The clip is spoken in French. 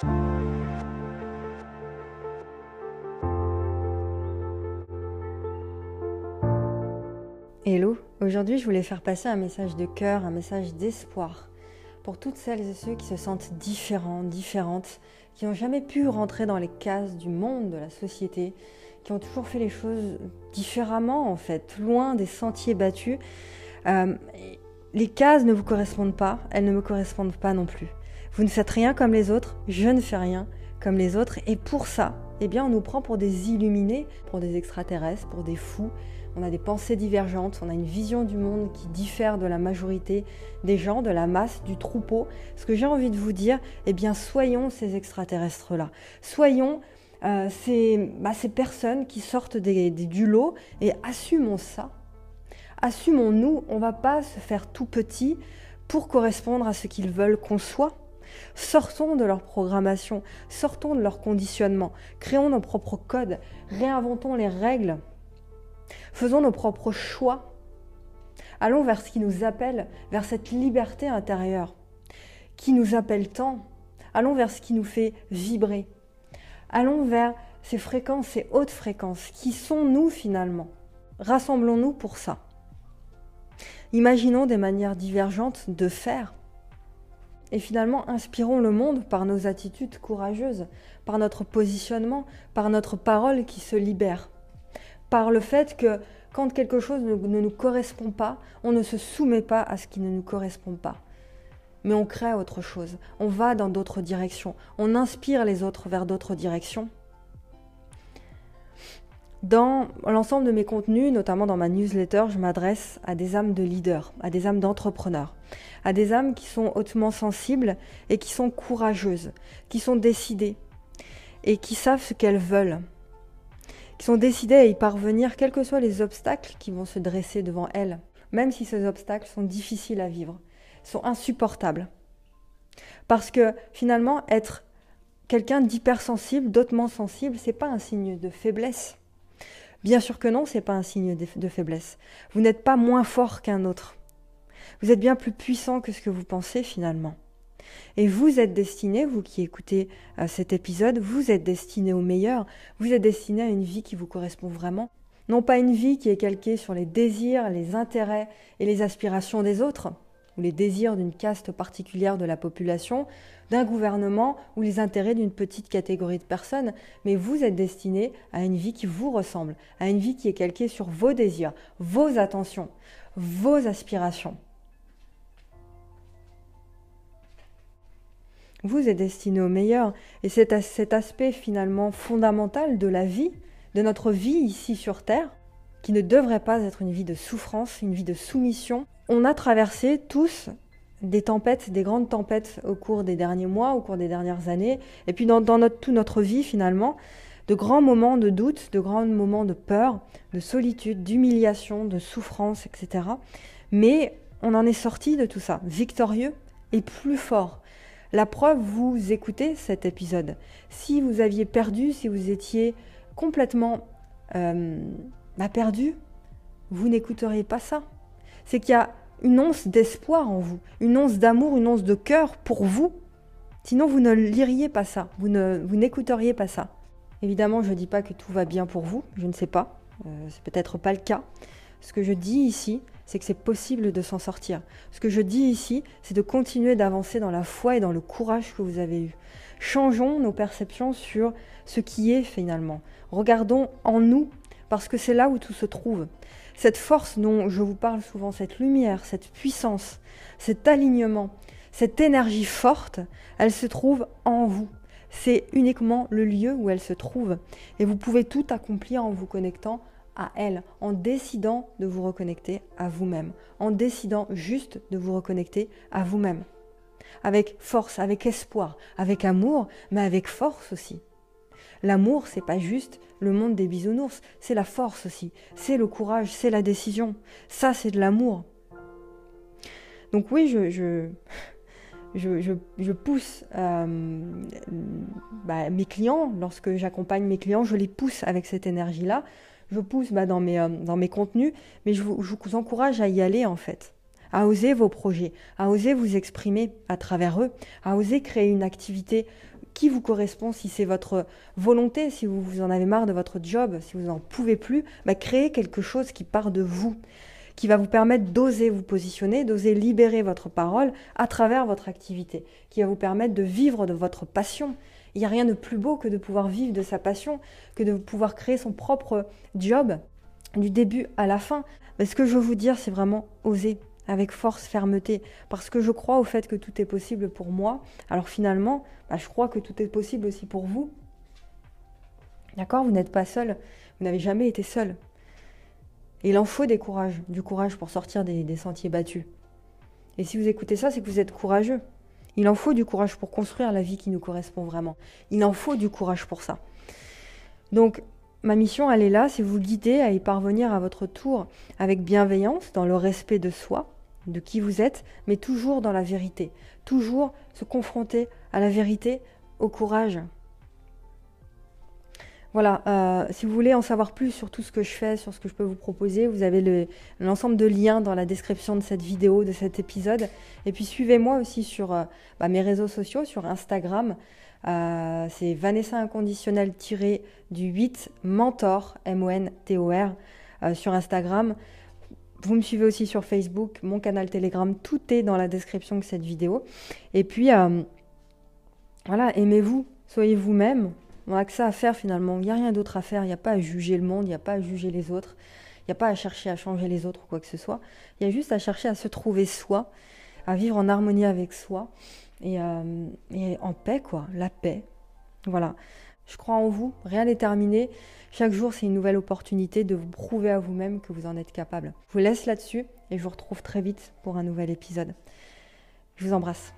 Hello, aujourd'hui je voulais faire passer un message de cœur, un message d'espoir pour toutes celles et ceux qui se sentent différents, différentes, qui n'ont jamais pu rentrer dans les cases du monde, de la société, qui ont toujours fait les choses différemment en fait, loin des sentiers battus. Euh, les cases ne vous correspondent pas, elles ne me correspondent pas non plus. Vous ne faites rien comme les autres, je ne fais rien comme les autres, et pour ça, eh bien, on nous prend pour des illuminés, pour des extraterrestres, pour des fous, on a des pensées divergentes, on a une vision du monde qui diffère de la majorité des gens, de la masse, du troupeau. Ce que j'ai envie de vous dire, eh bien, soyons ces extraterrestres-là. Soyons euh, bah, ces, personnes qui sortent du lot et assumons ça. Assumons-nous, on ne va pas se faire tout petit pour correspondre à ce qu'ils veulent qu'on soit. Sortons de leur programmation, sortons de leur conditionnement, créons nos propres codes, réinventons les règles Faisons nos propres choix. Allons vers ce qui nous appelle, vers cette liberté intérieure qui nous appelle tant. Allons vers ce qui nous fait vibrer. Allons vers ces fréquences, ces hautes fréquences. Qui sont nous finalement Rassemblons-nous pour ça. Imaginons des manières divergentes de faire. Et finalement, inspirons le monde par nos attitudes courageuses, par notre positionnement, par notre parole qui se libère par le fait que quand quelque chose ne, nous correspond pas, on ne se soumet pas à ce qui ne nous correspond pas. Mais on crée autre chose, on va dans d'autres directions, on inspire les autres vers d'autres directions. Dans l'ensemble de mes contenus, notamment dans ma newsletter, je m'adresse à des âmes de leaders, à des âmes d'entrepreneurs, à des âmes qui sont hautement sensibles et qui sont courageuses, qui sont décidées et qui savent ce qu'elles veulent, qui sont décidées à y parvenir, quels que soient les obstacles qui vont se dresser devant elles, même si ces obstacles sont difficiles à vivre, sont insupportables. Parce que finalement, être quelqu'un d'hypersensible, d'autrement sensible, c'est pas un signe de faiblesse. Bien sûr que non, c'est pas un signe de faiblesse. Vous n'êtes pas moins fort qu'un autre. Vous êtes bien plus puissant que ce que vous pensez finalement. Et vous êtes destiné, vous qui écoutez euh, cet épisode, vous êtes destiné au meilleur, vous êtes destiné à une vie qui vous correspond vraiment. Non pas une vie qui est calquée sur les désirs, les intérêts et les aspirations des autres, ou les désirs d'une caste particulière de la population, d'un gouvernement ou les intérêts d'une petite catégorie de personnes, mais vous êtes destiné à une vie qui vous ressemble, à une vie qui est calquée sur vos désirs, vos attentions, vos aspirations. Vous êtes destiné au meilleur. Et c'est cet aspect finalement fondamental de la vie, de notre vie ici sur Terre, qui ne devrait pas être une vie de souffrance, une vie de soumission. On a traversé tous des tempêtes, des grandes tempêtes au cours des derniers mois, au cours des dernières années, et puis dans, notre, toute notre vie finalement, de grands moments de doute, de grands moments de peur, de solitude, d'humiliation, de souffrance, etc. Mais on en est sorti de tout ça, victorieux et plus fort. La preuve, vous écoutez cet épisode. Si vous aviez perdu, si vous étiez complètement euh, bah, perdu, vous n'écouteriez pas ça. C'est qu'il y a une once d'espoir en vous, une once d'amour, une once de cœur pour vous. Sinon, vous ne liriez pas ça, vous n'écouteriez pas ça. Évidemment, je ne dis pas que tout va bien pour vous, je ne sais pas, euh, c'est peut-être pas le cas. Ce que je dis ici, c'est que c'est possible de s'en sortir. Ce que je dis ici, c'est de continuer d'avancer dans la foi et dans le courage que vous avez eu. Changeons nos perceptions sur ce qui est finalement. Regardons en nous, parce que c'est là où tout se trouve. Cette force dont je vous parle souvent, cette lumière, cette puissance, cet alignement, cette énergie forte, elle se trouve en vous. C'est uniquement le lieu où elle se trouve. Et vous pouvez tout accomplir en vous connectant à elle, en décidant de vous reconnecter à vous-même, en décidant juste de vous reconnecter à vous-même. Avec force, avec espoir, avec amour, mais avec force aussi. L'amour, c'est pas juste le monde des bisounours, c'est la force aussi, c'est le courage, c'est la décision. Ça, c'est de l'amour. Donc oui, je, je, je, pousse euh, bah, mes clients, lorsque j'accompagne mes clients, je les pousse avec cette énergie-là je pousse bah, dans, mes, euh, dans mes contenus, mais je vous, encourage à y aller en fait, à oser vos projets, à oser vous exprimer à travers eux, à oser créer une activité qui vous correspond, si c'est votre volonté, si vous, vous en avez marre de votre job, si vous n'en pouvez plus, bah, créez quelque chose qui part de vous qui va vous permettre d'oser vous positionner, d'oser libérer votre parole à travers votre activité, qui va vous permettre de vivre de votre passion. Il n'y a rien de plus beau que de pouvoir vivre de sa passion, que de pouvoir créer son propre job du début à la fin. Mais ce que je veux vous dire, c'est vraiment oser avec force, fermeté, parce que je crois au fait que tout est possible pour moi. Alors finalement, bah, je crois que tout est possible aussi pour vous. D'accord? Vous n'êtes pas seul, vous n'avez jamais été seul il en faut des courages, du courage pour sortir des, sentiers battus. Et si vous écoutez ça, c'est que vous êtes courageux. Il en faut du courage pour construire la vie qui nous correspond vraiment. Il en faut du courage pour ça. Donc, ma mission, elle est là, c'est vous guider à y parvenir à votre tour avec bienveillance, dans le respect de soi, de qui vous êtes, mais toujours dans la vérité. Toujours se confronter à la vérité, au courage, voilà, euh, si vous voulez en savoir plus sur tout ce que je fais, sur ce que je peux vous proposer, vous avez l'ensemble de liens dans la description de cette vidéo, de cet épisode. Et puis suivez-moi aussi sur euh, bah, mes réseaux sociaux, sur Instagram. Euh, c'est Vanessa Inconditionnel du 8 Mentor, M-O-N-T-O-R, sur Instagram. Vous me suivez aussi sur Facebook, mon canal Telegram, tout est dans la description de cette vidéo. Et puis, voilà, aimez-vous, soyez vous-même, on n'a que ça à faire finalement. Il n'y a rien d'autre à faire. Il n'y a pas à juger le monde, il n'y a pas à juger les autres. Il n'y a pas à chercher à changer les autres ou quoi que ce soit. Il y a juste à chercher à se trouver soi, à vivre en harmonie avec soi et, euh, et en paix, quoi. La paix. Voilà. Je crois en vous. Rien n'est terminé. Chaque jour, c'est une nouvelle opportunité de vous prouver à vous-même que vous en êtes capable. Je vous laisse là-dessus et je vous retrouve très vite pour un nouvel épisode. Je vous embrasse.